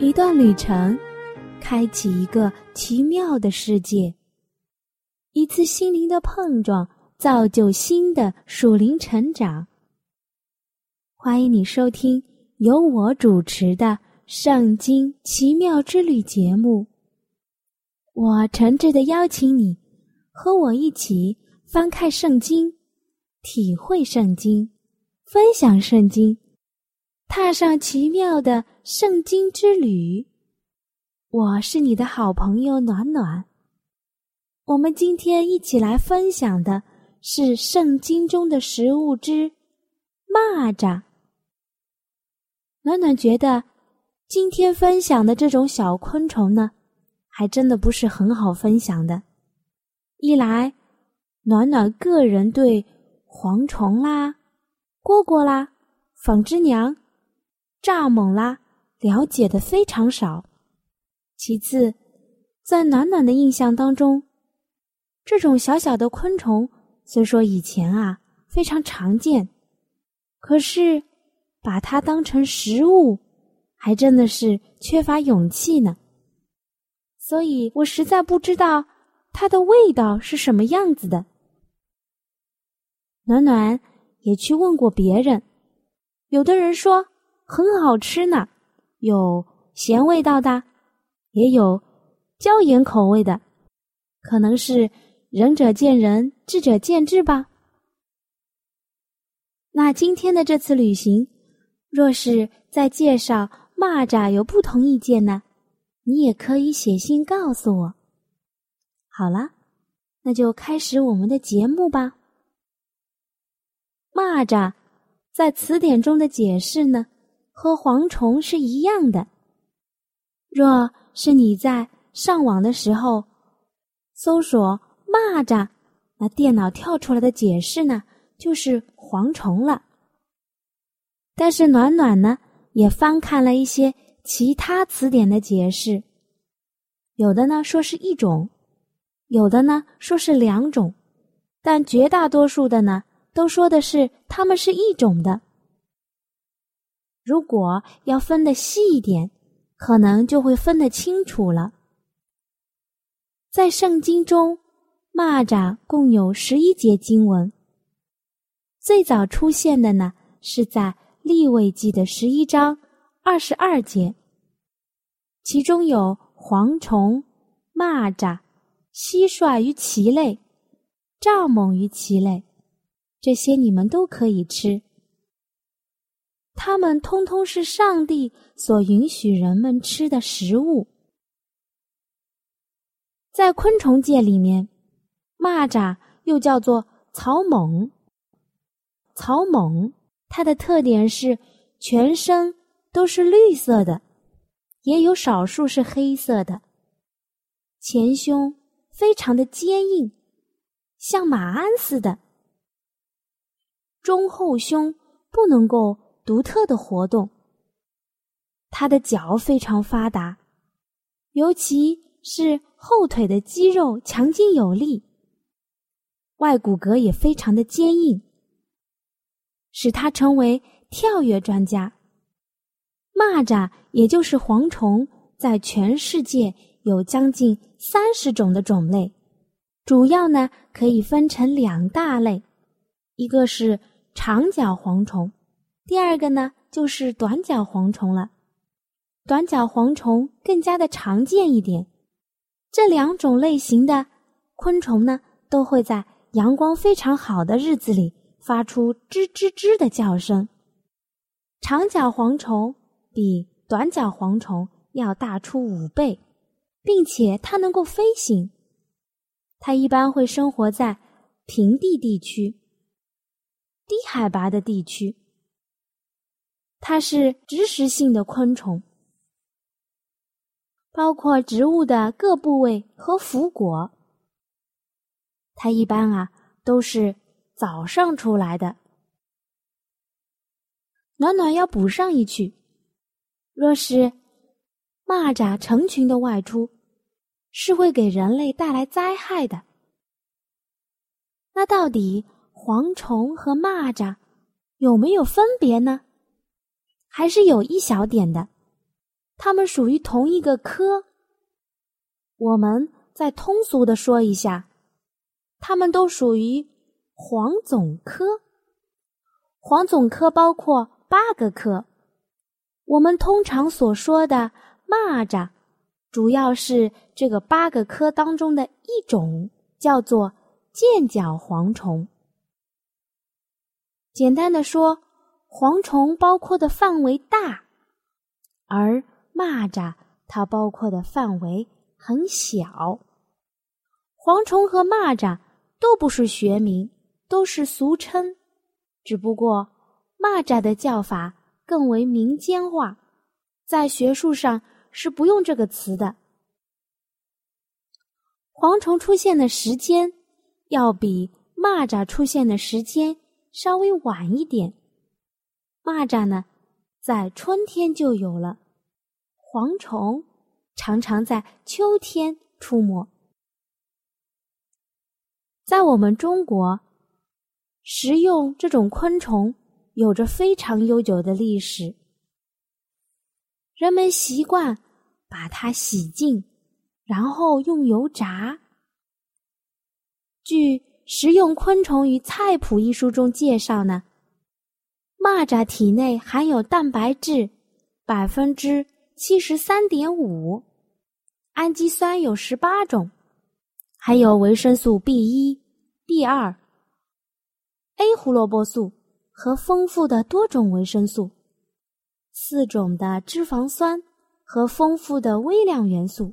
一段旅程，开启一个奇妙的世界。一次心灵的碰撞，造就新的属灵成长。欢迎你收听由我主持的《圣经奇妙之旅》节目。我诚挚的邀请你和我一起翻开圣经。体会圣经，分享圣经，踏上奇妙的圣经之旅。我是你的好朋友暖暖。我们今天一起来分享的是圣经中的食物之蚂蚱。暖暖觉得今天分享的这种小昆虫呢，还真的不是很好分享的。一来，暖暖个人对。蝗虫啦，蝈蝈啦，纺织娘，蚱蜢啦，了解的非常少。其次，在暖暖的印象当中，这种小小的昆虫虽说以前啊非常常见，可是把它当成食物，还真的是缺乏勇气呢。所以我实在不知道它的味道是什么样子的。暖暖也去问过别人，有的人说很好吃呢，有咸味道的，也有椒盐口味的，可能是仁者见仁，智者见智吧。那今天的这次旅行，若是在介绍蚂蚱有不同意见呢，你也可以写信告诉我。好了，那就开始我们的节目吧。蚂蚱在词典中的解释呢，和蝗虫是一样的。若是你在上网的时候搜索“蚂蚱”，那电脑跳出来的解释呢，就是蝗虫了。但是暖暖呢，也翻看了一些其他词典的解释，有的呢说是一种，有的呢说是两种，但绝大多数的呢。都说的是它们是一种的。如果要分的细一点，可能就会分得清楚了。在圣经中，蚂蚱共有十一节经文。最早出现的呢，是在立位记的十一章二十二节，其中有蝗虫、蚂蚱、蟋蟀与其类、蚱蜢与其类。这些你们都可以吃，它们通通是上帝所允许人们吃的食物。在昆虫界里面，蚂蚱又叫做草蜢。草蜢它的特点是全身都是绿色的，也有少数是黑色的。前胸非常的坚硬，像马鞍似的。中后胸不能够独特的活动，它的脚非常发达，尤其是后腿的肌肉强劲有力，外骨骼也非常的坚硬，使它成为跳跃专家。蚂蚱也就是蝗虫，在全世界有将近三十种的种类，主要呢可以分成两大类，一个是。长脚蝗虫，第二个呢就是短脚蝗虫了。短脚蝗虫更加的常见一点。这两种类型的昆虫呢，都会在阳光非常好的日子里发出吱吱吱的叫声。长脚蝗虫比短脚蝗虫要大出五倍，并且它能够飞行。它一般会生活在平地地区。低海拔的地区，它是植食性的昆虫。包括植物的各部位和腐果。它一般啊都是早上出来的。暖暖要补上一句：若是蚂蚱成群的外出，是会给人类带来灾害的。那到底蝗虫和蚂蚱有没有分别呢？还是有一小点的，它们属于同一个科。我们再通俗的说一下，它们都属于黄总科。黄总科包括八个科，我们通常所说的蚂蚱，主要是这个八个科当中的一种，叫做剑角蝗虫。简单的说。蝗虫包括的范围大，而蚂蚱它包括的范围很小。蝗虫和蚂蚱都不是学名，都是俗称，只不过蚂蚱的叫法更为民间化，在学术上是不用这个词的。蝗虫出现的时间要比蚂蚱出现的时间稍微晚一点。蚂蚱呢，在春天就有了；蝗虫常常在秋天出没。在我们中国，食用这种昆虫有着非常悠久的历史。人们习惯把它洗净，然后用油炸。据《食用昆虫与菜谱》一书中介绍呢。蚂蚱体内含有蛋白质百分之七十三点五，氨基酸有十八种，还有维生素 B 一、B 二、A 胡萝卜素和丰富的多种维生素，四种的脂肪酸和丰富的微量元素，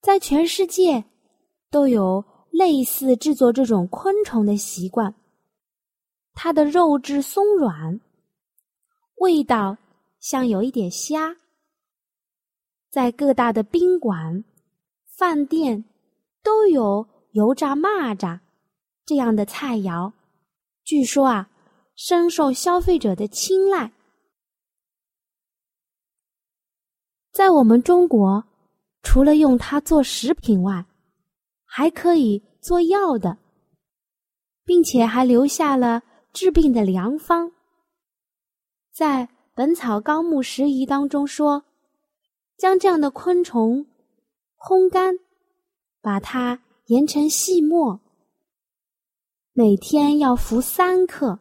在全世界都有类似制作这种昆虫的习惯。它的肉质松软，味道像有一点虾。在各大的宾馆、饭店都有油炸蚂蚱这样的菜肴，据说啊，深受消费者的青睐。在我们中国，除了用它做食品外，还可以做药的，并且还留下了。治病的良方，在《本草纲目拾遗》当中说，将这样的昆虫烘干，把它研成细末，每天要服三克，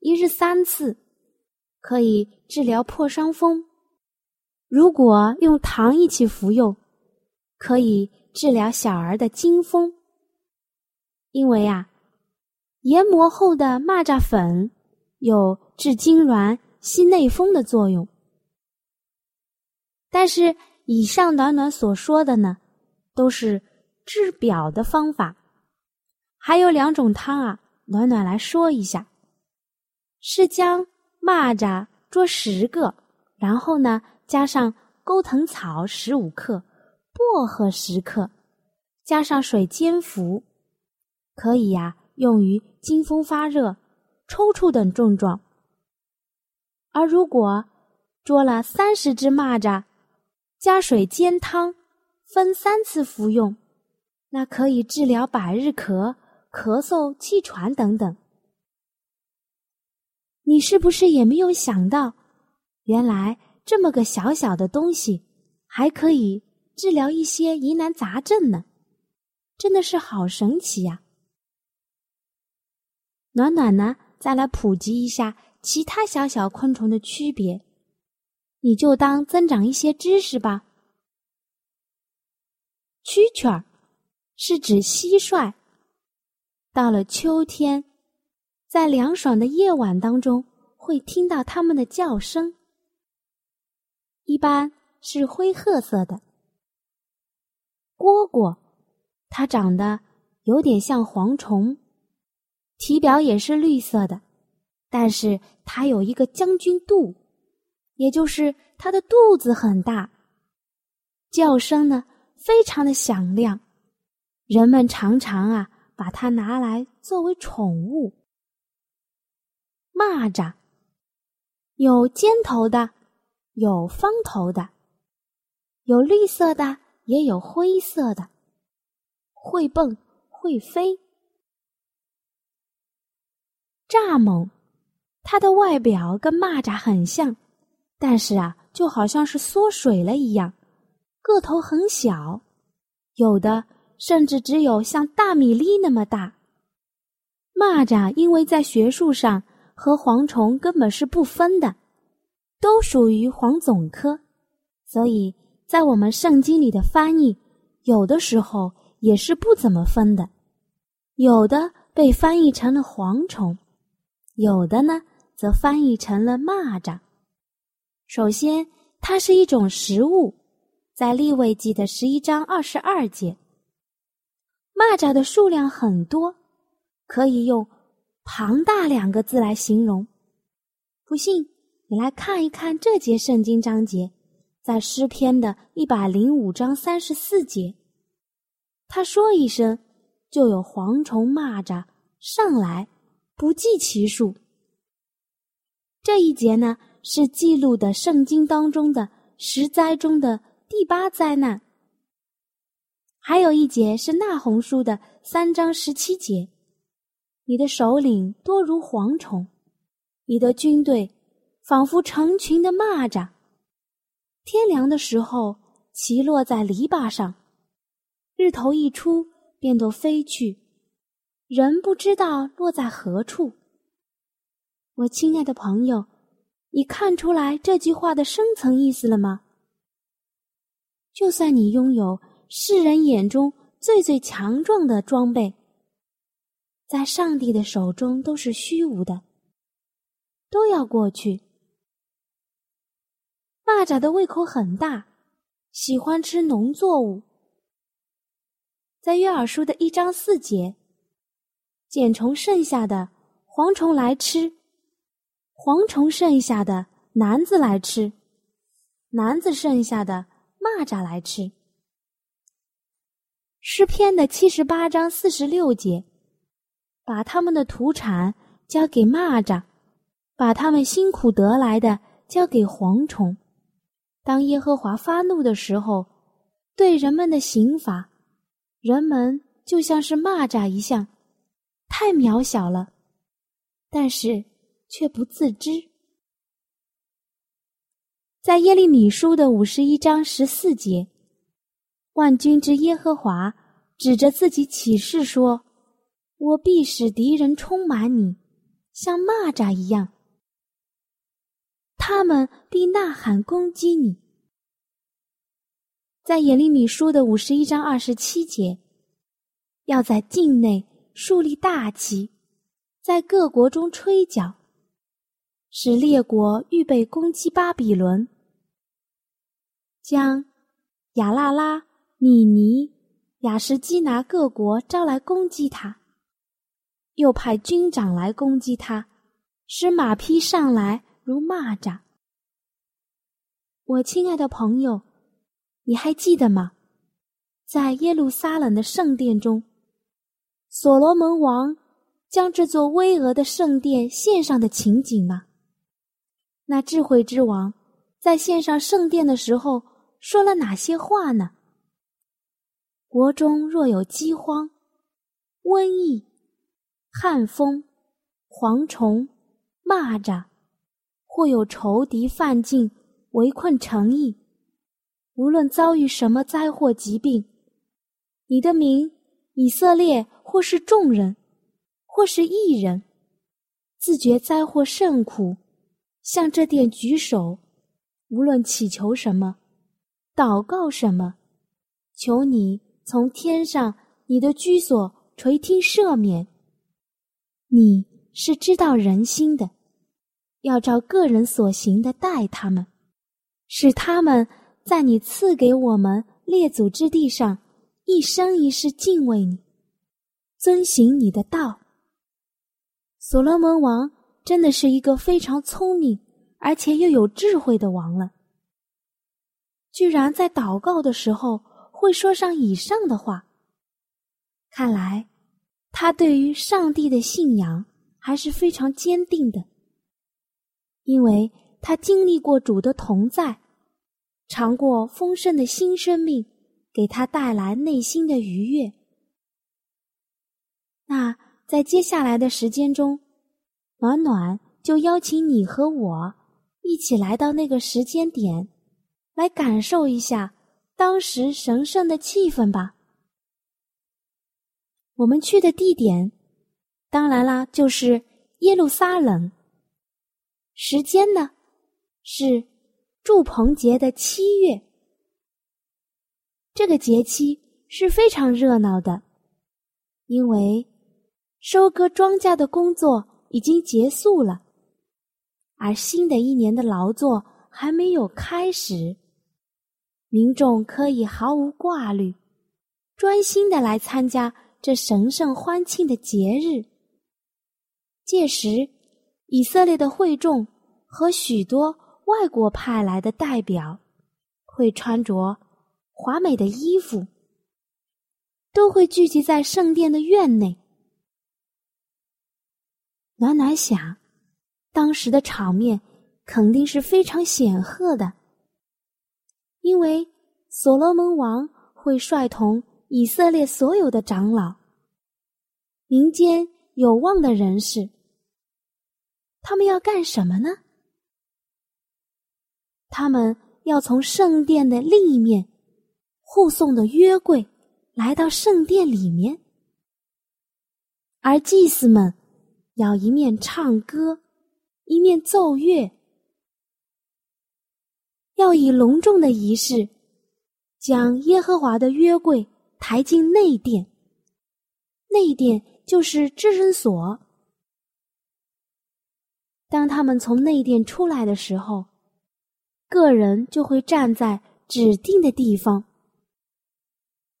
一日三次，可以治疗破伤风。如果用糖一起服用，可以治疗小儿的惊风。因为啊。研磨后的蚂蚱粉有治痉挛、息内风的作用，但是以上暖暖所说的呢，都是治表的方法。还有两种汤啊，暖暖来说一下：是将蚂蚱捉十个，然后呢加上钩藤草十五克、薄荷十克，加上水煎服，可以呀。用于惊风发热、抽搐等症状。而如果捉了三十只蚂蚱，加水煎汤，分三次服用，那可以治疗百日咳、咳嗽、气喘等等。你是不是也没有想到，原来这么个小小的东西，还可以治疗一些疑难杂症呢？真的是好神奇呀！暖暖呢，再来普及一下其他小小昆虫的区别，你就当增长一些知识吧。蛐蛐儿是指蟋蟀，到了秋天，在凉爽的夜晚当中会听到它们的叫声，一般是灰褐色的。蝈蝈，它长得有点像蝗虫。体表也是绿色的，但是它有一个将军肚，也就是它的肚子很大，叫声呢非常的响亮，人们常常啊把它拿来作为宠物。蚂蚱有尖头的，有方头的，有绿色的，也有灰色的，会蹦会飞。蚱蜢，它的外表跟蚂蚱很像，但是啊，就好像是缩水了一样，个头很小，有的甚至只有像大米粒那么大。蚂蚱因为在学术上和蝗虫根本是不分的，都属于蝗总科，所以在我们圣经里的翻译，有的时候也是不怎么分的，有的被翻译成了蝗虫。有的呢，则翻译成了蚂蚱。首先，它是一种食物，在立位记的十一章二十二节。蚂蚱的数量很多，可以用“庞大”两个字来形容。不信，你来看一看这节圣经章节，在诗篇的一百零五章三十四节，他说一声，就有蝗虫、蚂蚱上来。不计其数。这一节呢，是记录的圣经当中的十灾中的第八灾难。还有一节是那红书的三章十七节，你的首领多如蝗虫，你的军队仿佛成群的蚂蚱。天凉的时候，骑落在篱笆上，日头一出，便都飞去。人不知道落在何处。我亲爱的朋友，你看出来这句话的深层意思了吗？就算你拥有世人眼中最最强壮的装备，在上帝的手中都是虚无的，都要过去。蚂蚱的胃口很大，喜欢吃农作物。在约尔书的一章四节。茧虫剩下的蝗虫来吃，蝗虫剩下的男子来吃，男子剩下的蚂蚱来吃。诗篇的七十八章四十六节，把他们的土产交给蚂蚱，把他们辛苦得来的交给蝗虫。当耶和华发怒的时候，对人们的刑罚，人们就像是蚂蚱一样。太渺小了，但是却不自知。在耶利米书的五十一章十四节，万军之耶和华指着自己起誓说：“我必使敌人充满你，像蚂蚱一样，他们必呐喊攻击你。”在耶利米书的五十一章二十七节，要在境内。树立大旗，在各国中吹角，使列国预备攻击巴比伦，将亚拉拉、米尼、雅什基拿各国招来攻击他，又派军长来攻击他，使马匹上来如蚂蚱。我亲爱的朋友，你还记得吗？在耶路撒冷的圣殿中。所罗门王将这座巍峨的圣殿献上的情景吗？那智慧之王在献上圣殿的时候说了哪些话呢？国中若有饥荒、瘟疫、旱风、蝗虫、蚂蚱，或有仇敌犯境围困城邑，无论遭遇什么灾祸疾病，你的名。以色列或是众人，或是异人，自觉灾祸甚苦，向这殿举手，无论祈求什么，祷告什么，求你从天上你的居所垂听赦免。你是知道人心的，要照个人所行的待他们，使他们在你赐给我们列祖之地上。一生一世敬畏你，遵行你的道。所罗门王真的是一个非常聪明而且又有智慧的王了，居然在祷告的时候会说上以上的话。看来，他对于上帝的信仰还是非常坚定的，因为他经历过主的同在，尝过丰盛的新生命，给他带来内心的愉悦。那在接下来的时间中，暖暖就邀请你和我。一起来到那个时间点，来感受一下当时神圣的气氛吧。我们去的地点，当然啦，就是耶路撒冷。时间呢，是祝棚节的七月。这个节期是非常热闹的，因为收割庄稼的工作已经结束了。而新的一年的劳作还没有开始，民众可以毫无挂虑，专心的来参加这神圣欢庆的节日。届时，以色列的会众和许多外国派来的代表，会穿着华美的衣服，都会聚集在圣殿的院内。暖暖想。当时的场面肯定是非常显赫的，因为所罗门王会率同以色列所有的长老、民间有望的人士，他们要干什么呢？他们要从圣殿的另一面护送的约柜来到圣殿里面，而祭司们要一面唱歌。一面奏乐，要以隆重的仪式，将耶和华的约柜抬进内殿。内殿就是至圣所。当他们从内殿出来的时候，个人就会站在指定的地方，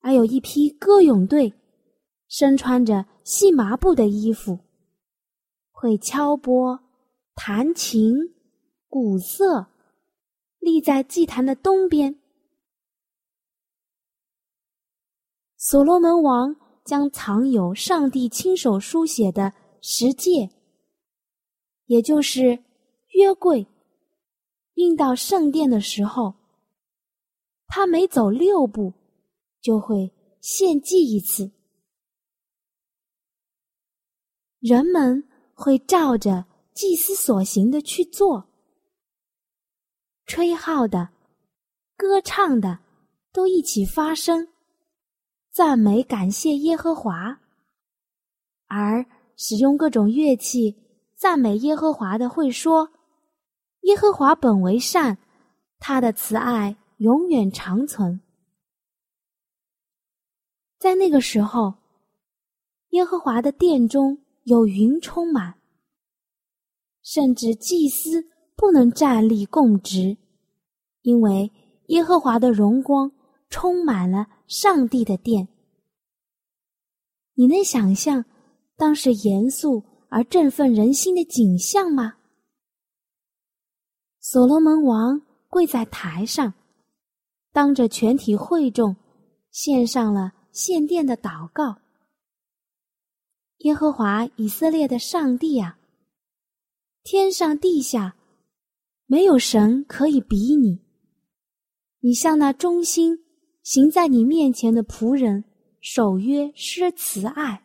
还有一批歌咏队，身穿着细麻布的衣服，会敲拨。弹琴、鼓瑟，立在祭坛的东边。所罗门王将藏有上帝亲手书写的十诫，也就是约柜，运到圣殿的时候，他每走六步，就会献祭一次。人们会照着。祭司所行的去做，吹号的、歌唱的，都一起发声，赞美感谢耶和华；而使用各种乐器赞美耶和华的，会说：“耶和华本为善，他的慈爱永远长存。”在那个时候，耶和华的殿中有云充满。甚至祭司不能站立供职，因为耶和华的荣光充满了上帝的殿。你能想象当时严肃而振奋人心的景象吗？所罗门王跪在台上，当着全体会众，献上了献殿的祷告：“耶和华以色列的上帝啊！”天上地下，没有神可以比拟。你向那忠心行在你面前的仆人守约施慈爱。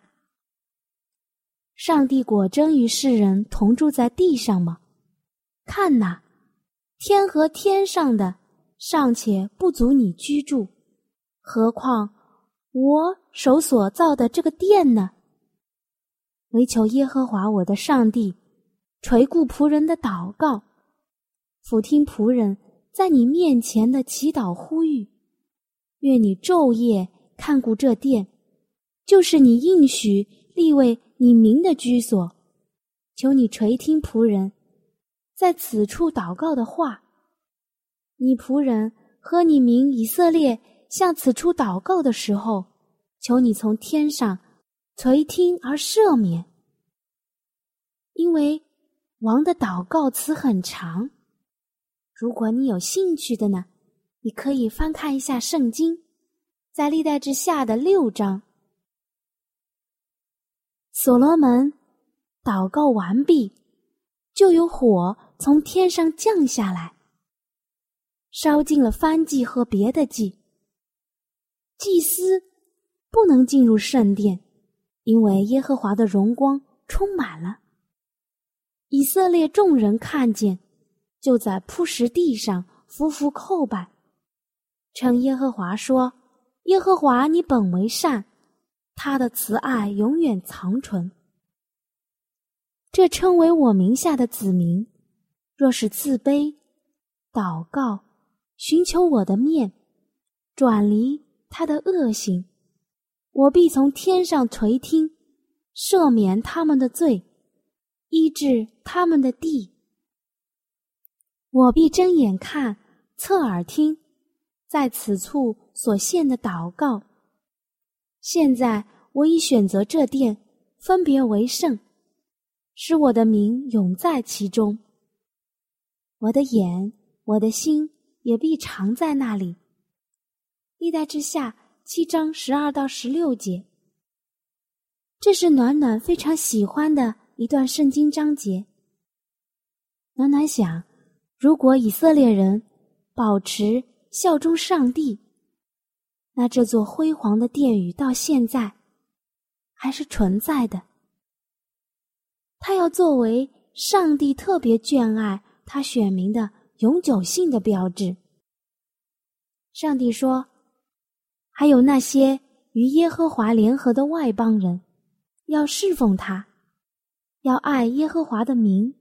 上帝果真与世人同住在地上吗？看哪，天和天上的尚且不足你居住，何况我手所造的这个殿呢？唯求耶和华我的上帝。垂顾仆人的祷告，俯听仆人在你面前的祈祷呼吁，愿你昼夜看顾这殿，就是你应许立为你名的居所。求你垂听仆人在此处祷告的话，你仆人和你名以色列向此处祷告的时候，求你从天上垂听而赦免，因为。王的祷告词很长，如果你有兴趣的呢，你可以翻看一下圣经，在历代之下的六章。所罗门祷告完毕，就有火从天上降下来，烧尽了燔祭和别的祭。祭司不能进入圣殿，因为耶和华的荣光充满了。以色列众人看见，就在铺石地上匍匐叩拜，称耶和华说：“耶和华，你本为善，他的慈爱永远长存。这称为我名下的子民，若是自卑、祷告、寻求我的面，转离。”他的恶行，我必从天上垂听，赦免他们的罪，医治他们的地。我必睁眼看，侧耳听，在此处所献的祷告。现在我已选择这殿，分别为圣，使我的名永在其中。我的眼，我的心也必常在那里。历代之下七章十二到十六节，这是暖暖非常喜欢的一段圣经章节。暖暖想，如果以色列人保持效忠上帝，那这座辉煌的殿宇到现在还是存在的。它要作为上帝特别眷爱他选民的永久性的标志。上帝说。还有那些与耶和华联合的外邦人，要侍奉他，要爱耶和华的名，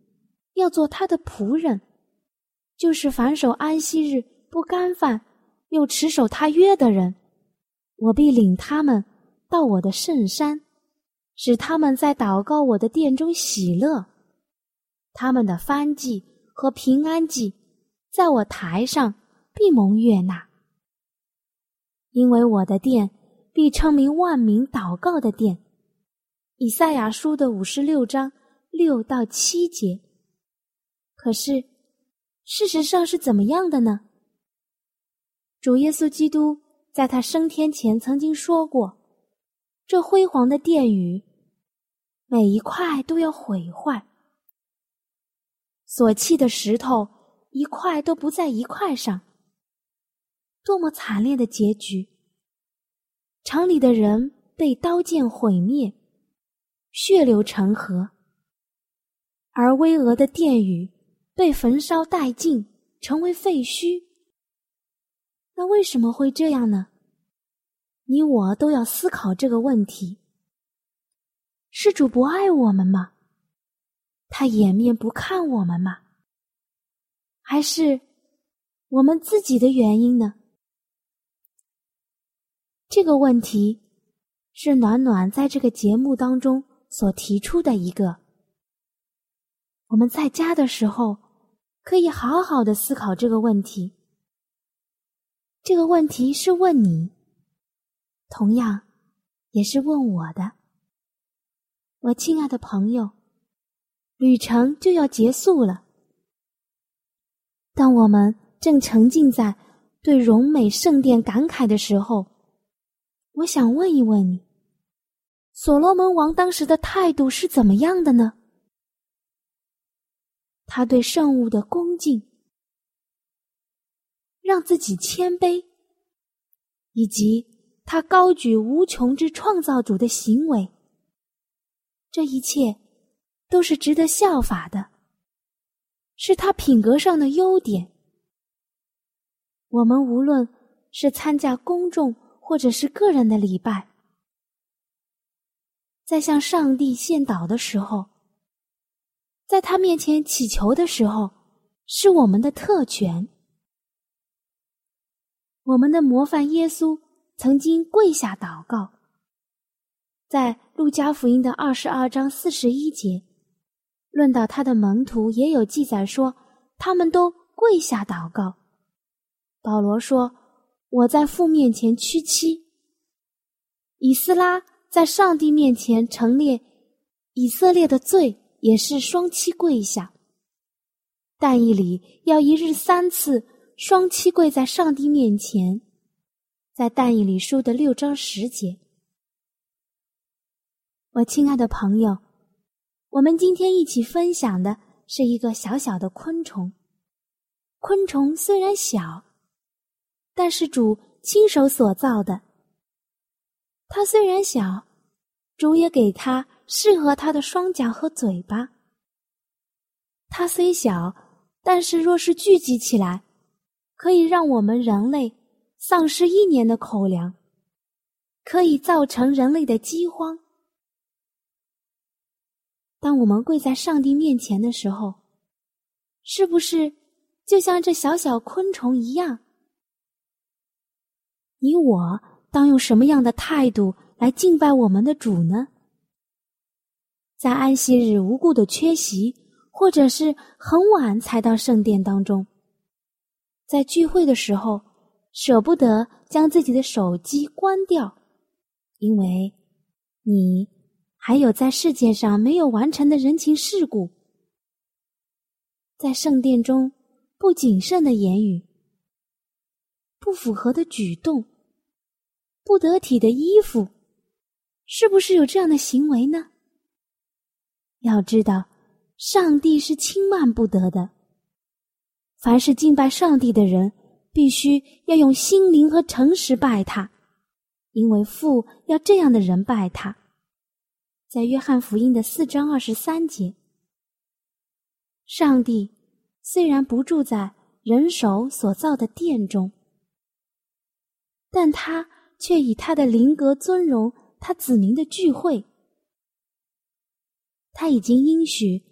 要做他的仆人，就是反守安息日不干饭，又持守他约的人，我必领他们到我的圣山，使他们在祷告我的殿中喜乐，他们的翻祭和平安祭，在我台上必蒙悦纳。因为我的殿必称名万民祷告的殿，以赛亚书的五十六章六到七节。可是，事实上是怎么样的呢？主耶稣基督在他升天前曾经说过：“这辉煌的殿宇，每一块都要毁坏，所砌的石头一块都不在一块上。”多么惨烈的结局！城里的人被刀剑毁灭，血流成河；而巍峨的殿宇被焚烧殆尽，成为废墟。那为什么会这样呢？你我都要思考这个问题：是主不爱我们吗？他掩面不看我们吗？还是我们自己的原因呢？这个问题是暖暖在这个节目当中所提出的一个。我们在家的时候可以好好的思考这个问题。这个问题是问你，同样也是问我的。我亲爱的朋友，旅程就要结束了。当我们正沉浸在对荣美圣殿感慨的时候。我想问一问你，所罗门王当时的态度是怎么样的呢？他对圣物的恭敬，让自己谦卑，以及他高举无穷之创造主的行为，这一切都是值得效法的，是他品格上的优点。我们无论是参加公众，或者是个人的礼拜，在向上帝献祷的时候，在他面前祈求的时候，是我们的特权。我们的模范耶稣曾经跪下祷告，在路加福音的二十二章四十一节，论到他的门徒也有记载说，他们都跪下祷告。保罗说。我在父面前屈膝，以斯拉在上帝面前陈列以色列的罪，也是双膝跪下。但以理要一日三次双膝跪在上帝面前，在但以理书的六章十节。我亲爱的朋友，我们今天一起分享的是一个小小的昆虫。昆虫虽然小，但是主亲手所造的。它虽然小，主也给它适合它的双脚和嘴巴。它虽小，但是若是聚集起来，可以让我们人类丧失一年的口粮，可以造成人类的饥荒。当我们跪在上帝面前的时候，是不是就像这小小昆虫一样？你我当用什么样的态度来敬拜我们的主呢？在安息日无故的缺席。或者是很晚才到圣殿当中，在聚会的时候舍不得将自己的手机关掉，因为你还有在世界上没有完成的人情世故，在圣殿中不谨慎的言语、不符合的举动、不得体的衣服，是不是有这样的行为呢？要知道。上帝是轻慢不得的。凡是敬拜上帝的人，必须要用心灵和诚实拜他，因为父要这样的人拜他。在约翰福音的四章二十三节，上帝虽然不住在人手所造的殿中，但他却以他的灵格尊荣他子民的聚会。他已经应许。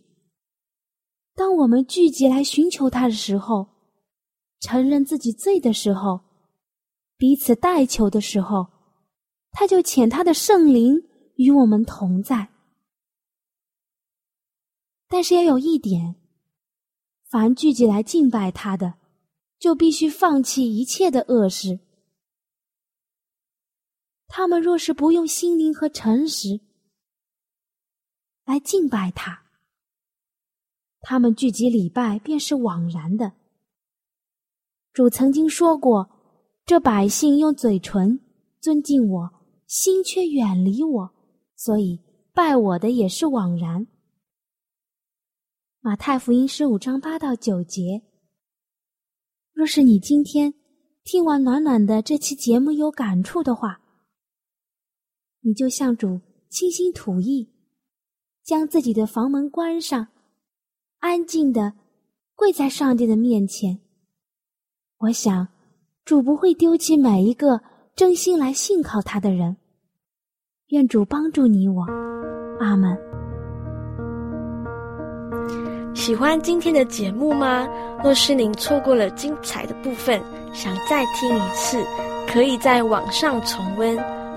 当我们聚集来寻求他的时候，承认自己罪的时候，彼此代求的时候，他就遣他的圣灵与我们同在。但是要有一点，凡聚集来敬拜他的，就必须放弃一切的恶事。他们若是不用心灵和诚实来敬拜他，他们聚集礼拜便是枉然的。主曾经说过：“这百姓用嘴唇尊敬我，心却远离我，所以拜我的也是枉然。”马太福音十五章八到九节。若是你今天听完暖暖的这期节目有感触的话，你就向主倾心吐意，将自己的房门关上。安静的跪在上帝的面前，我想主不会丢弃每一个真心来信靠他的人。愿主帮助你我，阿门。喜欢今天的节目吗？若是您错过了精彩的部分，想再听一次，可以在网上重温。